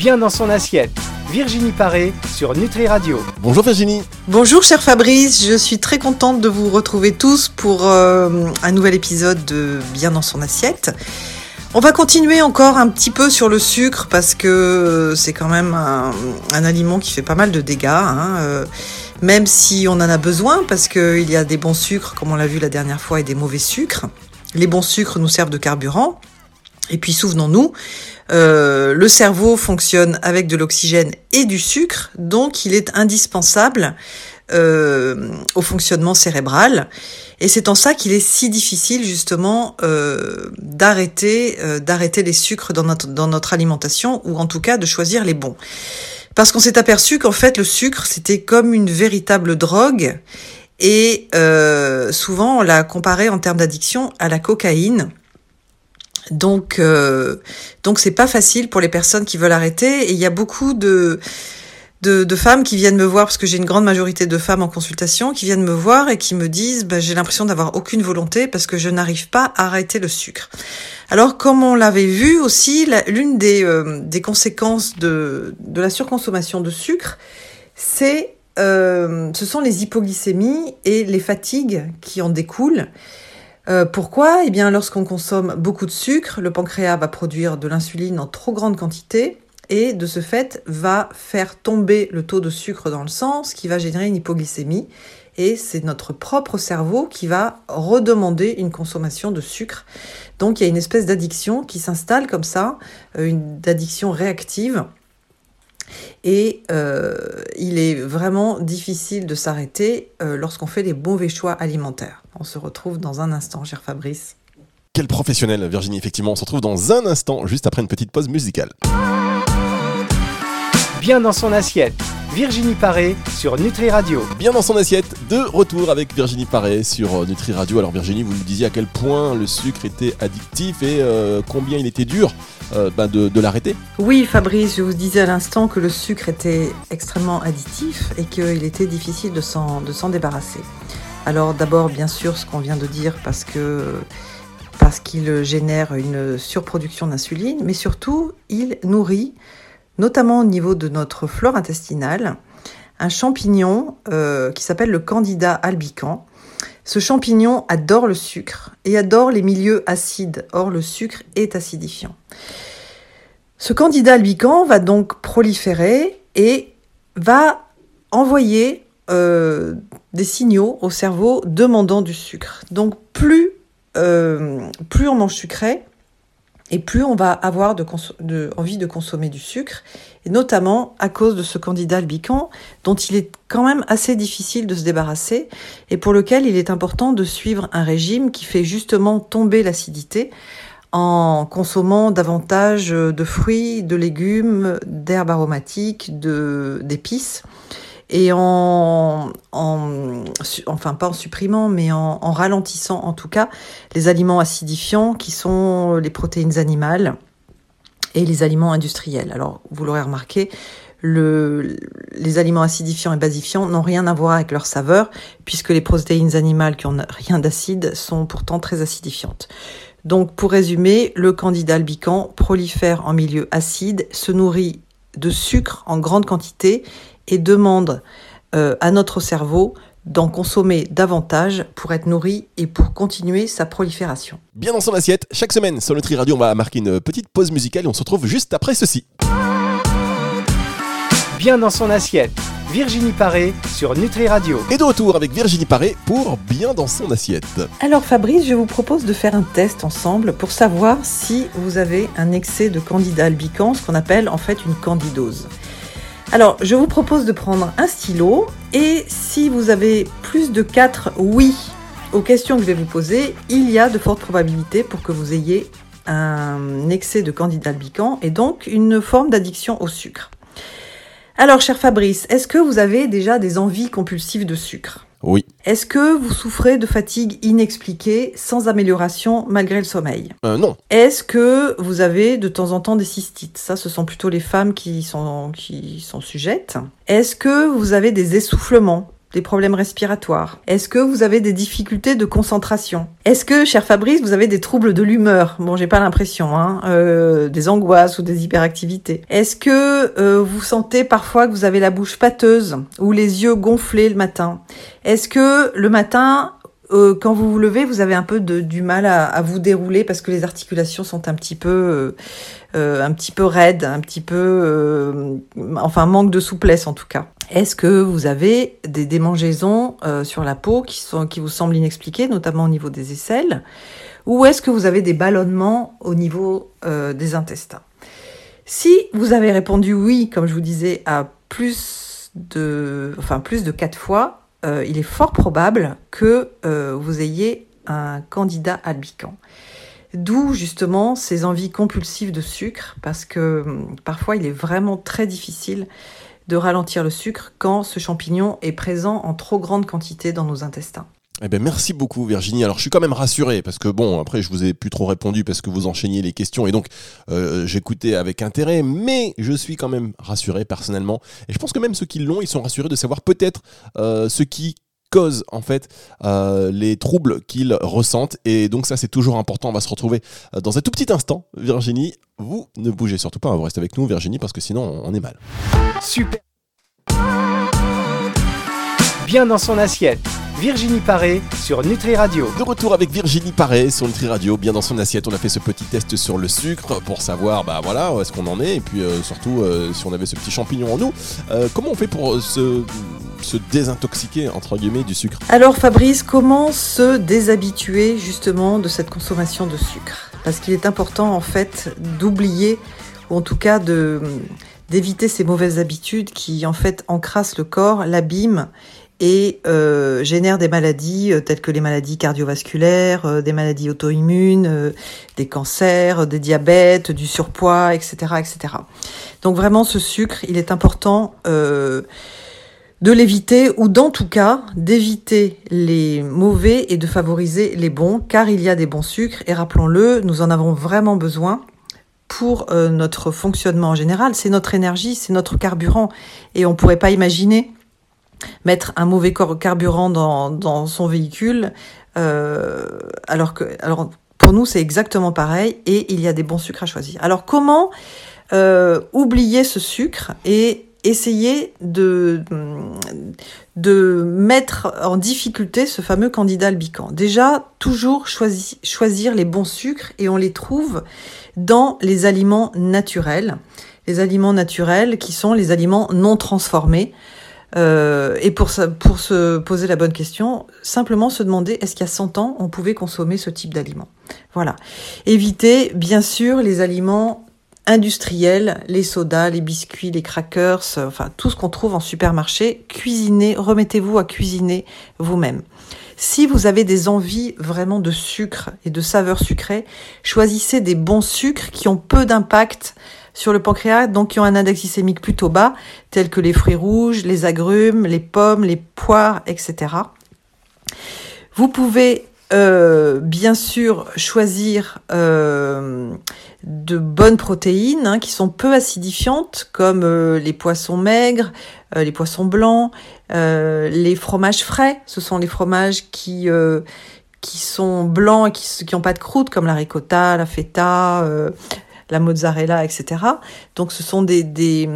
Bien dans son assiette. Virginie Paré sur Nutri Radio. Bonjour Virginie. Bonjour cher Fabrice, je suis très contente de vous retrouver tous pour euh, un nouvel épisode de Bien dans son assiette. On va continuer encore un petit peu sur le sucre parce que c'est quand même un, aliment qui fait pas mal de dégâts, hein, euh, même si on en a besoin parce qu'il y a des bons sucres, comme on l'a vu la dernière fois, et des mauvais sucres. Les bons sucres nous servent de carburant. Et puis souvenons-nous, euh, le cerveau fonctionne avec de l'oxygène et du sucre, donc il est indispensable euh, au fonctionnement cérébral. Et c'est en ça qu'il est si difficile justement euh, d'arrêter d'arrêter les sucres dans notre, dans notre alimentation, ou en tout cas de choisir les bons. Parce qu'on s'est aperçu qu'en fait le sucre c'était comme une véritable drogue, et souvent on l'a comparé en termes d'addiction à la cocaïne. Donc, euh, donc c'est pas facile pour les personnes qui veulent arrêter. Et il y a beaucoup de, femmes qui viennent me voir, parce que j'ai une grande majorité de femmes en consultation, qui viennent me voir et qui me disent bah, j'ai l'impression d'avoir aucune volonté parce que je n'arrive pas à arrêter le sucre. Alors, comme on l'avait vu aussi, l'une des, euh, conséquences de, de la surconsommation de sucre, c'est euh, ce sont les hypoglycémies et les fatigues qui en découlent. Euh, pourquoi? Eh bien, lorsqu'on consomme beaucoup de sucre, le pancréas va produire de l'insuline en trop grande quantité et de ce fait va faire tomber le taux de sucre dans le sang, ce qui va générer une hypoglycémie. Et c'est notre propre cerveau qui va redemander une consommation de sucre. Donc il y a une espèce d'addiction qui s'installe comme ça, euh, une addiction réactive. Et euh, il est vraiment difficile de s'arrêter lorsqu'on fait les mauvais choix alimentaires. On se retrouve dans un instant, cher Fabrice. Quel professionnel, Virginie, effectivement. On se retrouve dans un instant, juste après une petite pause musicale. Bien dans son assiette. Virginie Paré sur Nutri Radio. Bien dans son assiette, de retour avec Virginie Paré sur euh, Nutri Radio. Alors Virginie, vous nous disiez à quel point le sucre était addictif et euh, combien il était dur euh, ben, de, de l'arrêter. Oui Fabrice, je vous disais à l'instant que le sucre était extrêmement additif et qu'il était difficile de s'en débarrasser. Alors d'abord, bien sûr, ce qu'on vient de dire parce que parce qu'il génère une surproduction d'insuline, mais surtout, il nourrit, notamment au niveau de notre flore intestinale, un champignon euh, qui s'appelle le Candida albicans. Ce champignon adore le sucre et adore les milieux acides. Or, le sucre est acidifiant. Ce Candida albicans va donc proliférer et va envoyer euh, des signaux au cerveau demandant du sucre. Donc plus, euh, plus on mange sucré, et plus on va avoir envie de consommer du sucre, et notamment à cause de ce candidat albican dont il est quand même assez difficile de se débarrasser et pour lequel il est important de suivre un régime qui fait justement tomber l'acidité en consommant davantage de fruits, de légumes, d'herbes aromatiques, d'épices et en, enfin pas en supprimant, mais en, ralentissant en tout cas les aliments acidifiants qui sont les protéines animales et les aliments industriels. Alors vous l'aurez remarqué, le, les aliments acidifiants et basifiants n'ont rien à voir avec leur saveur, puisque les protéines animales qui n'ont rien d'acide sont pourtant très acidifiantes. Donc pour résumer, le candida albican prolifère en milieu acide, se nourrit de sucre en grande quantité et demande euh, à notre cerveau d'en consommer davantage pour être nourri et pour continuer sa prolifération. Bien dans son assiette, chaque semaine sur Nutri Radio, on va marquer une petite pause musicale et on se retrouve juste après ceci. Bien dans son assiette, Virginie Paré sur Nutri Radio. Et de retour avec Virginie Paré pour Bien dans son assiette. Alors Fabrice, je vous propose de faire un test ensemble pour savoir si vous avez un excès de candida albicans, ce qu'on appelle en fait une candidose. Alors, je vous propose de prendre un stylo et si vous avez plus de 4 oui aux questions que je vais vous poser, il y a de fortes probabilités pour que vous ayez un excès de candida albicans et donc une forme d'addiction au sucre. Alors, cher Fabrice, est-ce que vous avez déjà des envies compulsives de sucre? Oui. Est-ce que vous souffrez de fatigue inexpliquée sans amélioration malgré le sommeil? Euh, Non. Est-ce que vous avez de temps en temps des cystites? Ça, ce sont plutôt les femmes qui sont, qui sont sujettes. Est-ce que vous avez des essoufflements? Des problèmes respiratoires? Est-ce que vous avez des difficultés de concentration? Est-ce que, cher Fabrice, vous avez des troubles de l'humeur? Bon, j'ai pas l'impression, hein, euh, des angoisses ou des hyperactivités. Est-ce que euh, vous sentez parfois que vous avez la bouche pâteuse ou les yeux gonflés le matin? Est-ce que le matin, euh, quand vous vous levez, vous avez un peu du mal à, vous dérouler parce que les articulations sont un petit peu, un petit peu raides, un petit peu, enfin manque de souplesse en tout cas? Est-ce que vous avez des démangeaisons euh, sur la peau qui vous semblent inexpliquées, notamment au niveau des aisselles, ou est-ce que vous avez des ballonnements au niveau des intestins? Si vous avez répondu oui, comme je vous disais, à plus de, enfin plus de quatre fois, euh, il est fort probable que euh, vous ayez un candidat albican. D'où justement ces envies compulsives de sucre, parce que hum, parfois il est vraiment très difficile de ralentir le sucre quand ce champignon est présent en trop grande quantité dans nos intestins. Eh ben merci beaucoup Virginie. Alors je suis quand même rassuré parce que bon après je vous ai plus trop répondu parce que vous enchaîniez les questions et donc euh, j'écoutais avec intérêt, mais je suis quand même rassuré personnellement et je pense que même ceux qui l'ont ils sont rassurés de savoir peut-être euh, ce qui cause en fait euh, les troubles qu'ils ressentent et donc ça c'est toujours important. On va se retrouver euh, dans un tout petit instant. Virginie, vous ne bougez surtout pas, vous restez avec nous Virginie parce que sinon on est mal. Super. Bien dans son assiette Virginie Paré sur Nutri Radio. De retour avec Virginie Paré sur Nutri Radio, bien dans son assiette. On a fait ce petit test sur le sucre pour savoir, bah voilà, où est-ce qu'on en est, et puis euh, surtout euh, si on avait ce petit champignon en nous. Euh, comment on fait pour se, se désintoxiquer entre guillemets du sucre Alors Fabrice, comment se déshabituer justement de cette consommation de sucre? Parce qu'il est important en fait d'oublier, ou en tout cas de d'éviter ces mauvaises habitudes qui en fait encrassent le corps, l'abîment et euh, génère des maladies euh, telles que les maladies cardiovasculaires, euh, des maladies auto-immunes, euh, des cancers, des diabètes, du surpoids, etc., etc. Donc vraiment, ce sucre, il est important de l'éviter ou d'en tout cas d'éviter les mauvais et de favoriser les bons, car il y a des bons sucres et rappelons-le, nous en avons vraiment besoin pour notre fonctionnement en général. C'est notre énergie, c'est notre carburant et on pourrait pas imaginer mettre un mauvais carburant dans, dans son véhicule, euh, alors que, alors pour nous c'est exactement pareil et il y a des bons sucres à choisir. Alors comment euh, oublier ce sucre et essayer de, mettre en difficulté ce fameux candidat albican. Déjà, toujours choisir, choisir les bons sucres et on les trouve dans les aliments naturels. Les aliments naturels qui sont les aliments non transformés. Euh, et pour, pour se poser la bonne question, simplement se demander est-ce qu'il y a 100 ans, on pouvait consommer ce type d'aliments? Voilà. Éviter, bien sûr, les aliments industriels, les sodas, les biscuits, les crackers, enfin tout ce qu'on trouve en supermarché. Cuisinez, remettez-vous à cuisiner vous-même. Si vous avez des envies vraiment de sucre et de saveurs sucrées, choisissez des bons sucres qui ont peu d'impact sur le pancréas, donc qui ont un index glycémique plutôt bas, tels que les fruits rouges, les agrumes, les pommes, les poires, etc. Vous pouvez euh, bien sûr choisir euh, de bonnes protéines hein, qui sont peu acidifiantes, comme euh, les poissons maigres, les poissons blancs, les fromages frais. Ce sont les fromages qui qui sont blancs et qui n'ont pas de croûte, comme la ricotta, la feta, la mozzarella, etc. Donc ce sont des, des,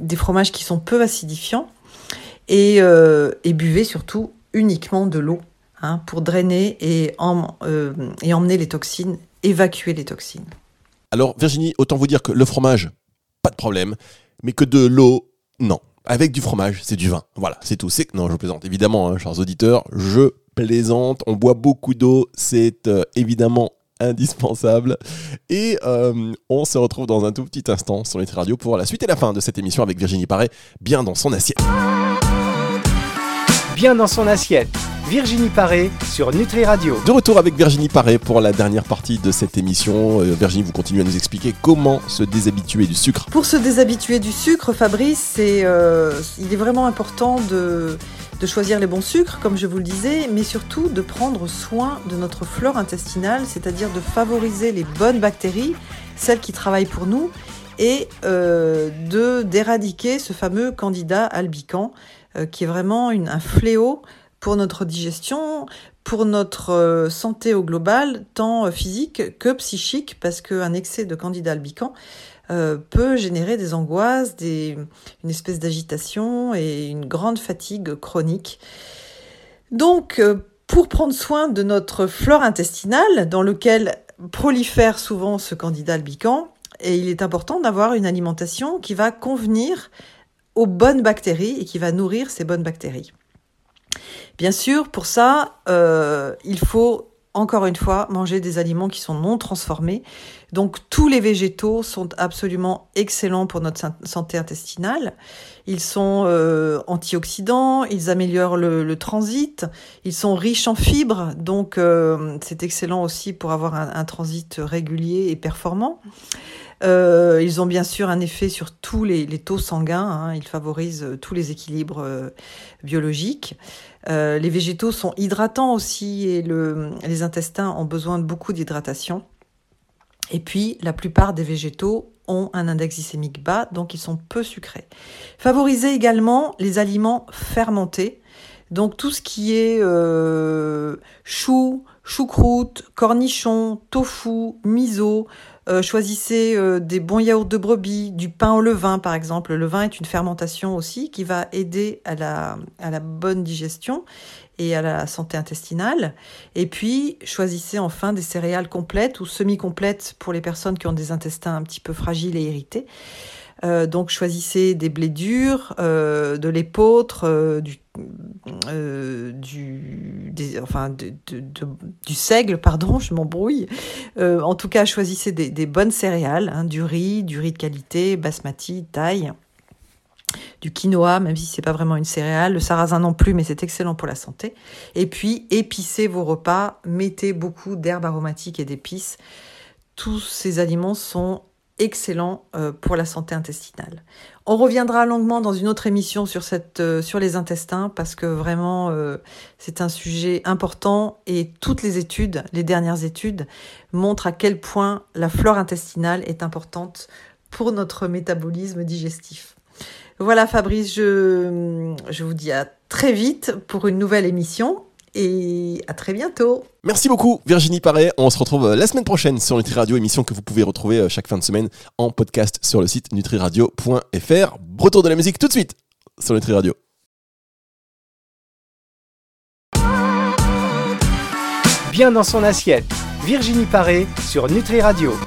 des fromages qui sont peu acidifiants et, euh, et buvez surtout uniquement de l'eau hein, pour drainer et, en, euh, et emmener les toxines, évacuer les toxines. Alors Virginie, autant vous dire que le fromage, pas de problème, mais que de l'eau, non. Avec du fromage, c'est du vin. Voilà, c'est tout. C'est non, je plaisante. Évidemment, hein, chers auditeurs, je plaisante. On boit beaucoup d'eau, c'est euh, évidemment indispensable. Et euh, on se retrouve dans un tout petit instant sur les Radio pour la suite et la fin de cette émission avec Virginie Paré, bien dans son assiette. Bien dans son assiette. Virginie Paré sur Nutri Radio. De retour avec Virginie Paré pour la dernière partie de cette émission. Euh, Virginie, vous continuez à nous expliquer comment se déshabituer du sucre. Pour se déshabituer du sucre, Fabrice, c'est, euh, il est vraiment important de de choisir les bons sucres, comme je vous le disais, mais surtout de prendre soin de notre flore intestinale, c'est-à-dire de favoriser les bonnes bactéries, celles qui travaillent pour nous, et euh, de d'éradiquer ce fameux candidat albican qui est vraiment un fléau pour notre digestion, pour notre santé au global, tant physique que psychique, parce qu'un excès de candida albicans peut générer des angoisses, une espèce d'agitation et une grande fatigue chronique. Donc, pour prendre soin de notre flore intestinale, dans lequel prolifère souvent ce candidat albican, et il est important d'avoir une alimentation qui va convenir aux bonnes bactéries et qui va nourrir ces bonnes bactéries. Bien sûr, pour ça, euh, il faut encore une fois, manger des aliments qui sont non transformés. Donc tous les végétaux sont absolument excellents pour notre santé intestinale. Ils sont euh, antioxydants, ils améliorent le, transit, ils sont riches en fibres, donc euh, c'est excellent aussi pour avoir un, transit régulier et performant. Euh, ils ont bien sûr un effet sur tous les, taux sanguins, hein. ils favorisent tous les équilibres biologiques. Euh, les végétaux sont hydratants aussi et les intestins ont besoin de beaucoup d'hydratation. Et puis, la plupart des végétaux ont un index glycémique bas, donc ils sont peu sucrés. Favorisez également les aliments fermentés, donc tout ce qui est euh, chou, choucroute, cornichon, tofu, miso, euh, choisissez euh, des bons yaourts de brebis, du pain au levain par exemple. Le vin est une fermentation aussi qui va aider à la, à la bonne digestion et à la santé intestinale. Et puis, choisissez enfin des céréales complètes ou semi-complètes pour les personnes qui ont des intestins un petit peu fragiles et irrités. Euh, donc choisissez des blés durs, euh, de l'épeautre, euh, du, du, du seigle, pardon, je m'embrouille. en tout cas, choisissez des, bonnes céréales, hein, du riz, du riz de qualité, basmati, taille du quinoa, même si c'est pas vraiment une céréale, le sarrasin non plus, mais c'est excellent pour la santé. Et puis épicez vos repas, mettez beaucoup d'herbes aromatiques et d'épices. Tous ces aliments sont excellent euh, pour la santé intestinale. On reviendra longuement dans une autre émission sur, euh, les intestins parce que vraiment euh, c'est un sujet important et toutes les études, les dernières études, montrent à quel point la flore intestinale est importante pour notre métabolisme digestif. Voilà Fabrice, je vous dis à très vite pour une nouvelle émission et à très bientôt. Merci beaucoup Virginie Paré. On se retrouve euh, la semaine prochaine sur Nutri Radio, émission que vous pouvez retrouver euh, chaque fin de semaine en podcast sur le site nutriradio.fr. Retour de la musique tout de suite sur Nutri Radio. Bien dans son assiette, Virginie Paré sur Nutri Radio.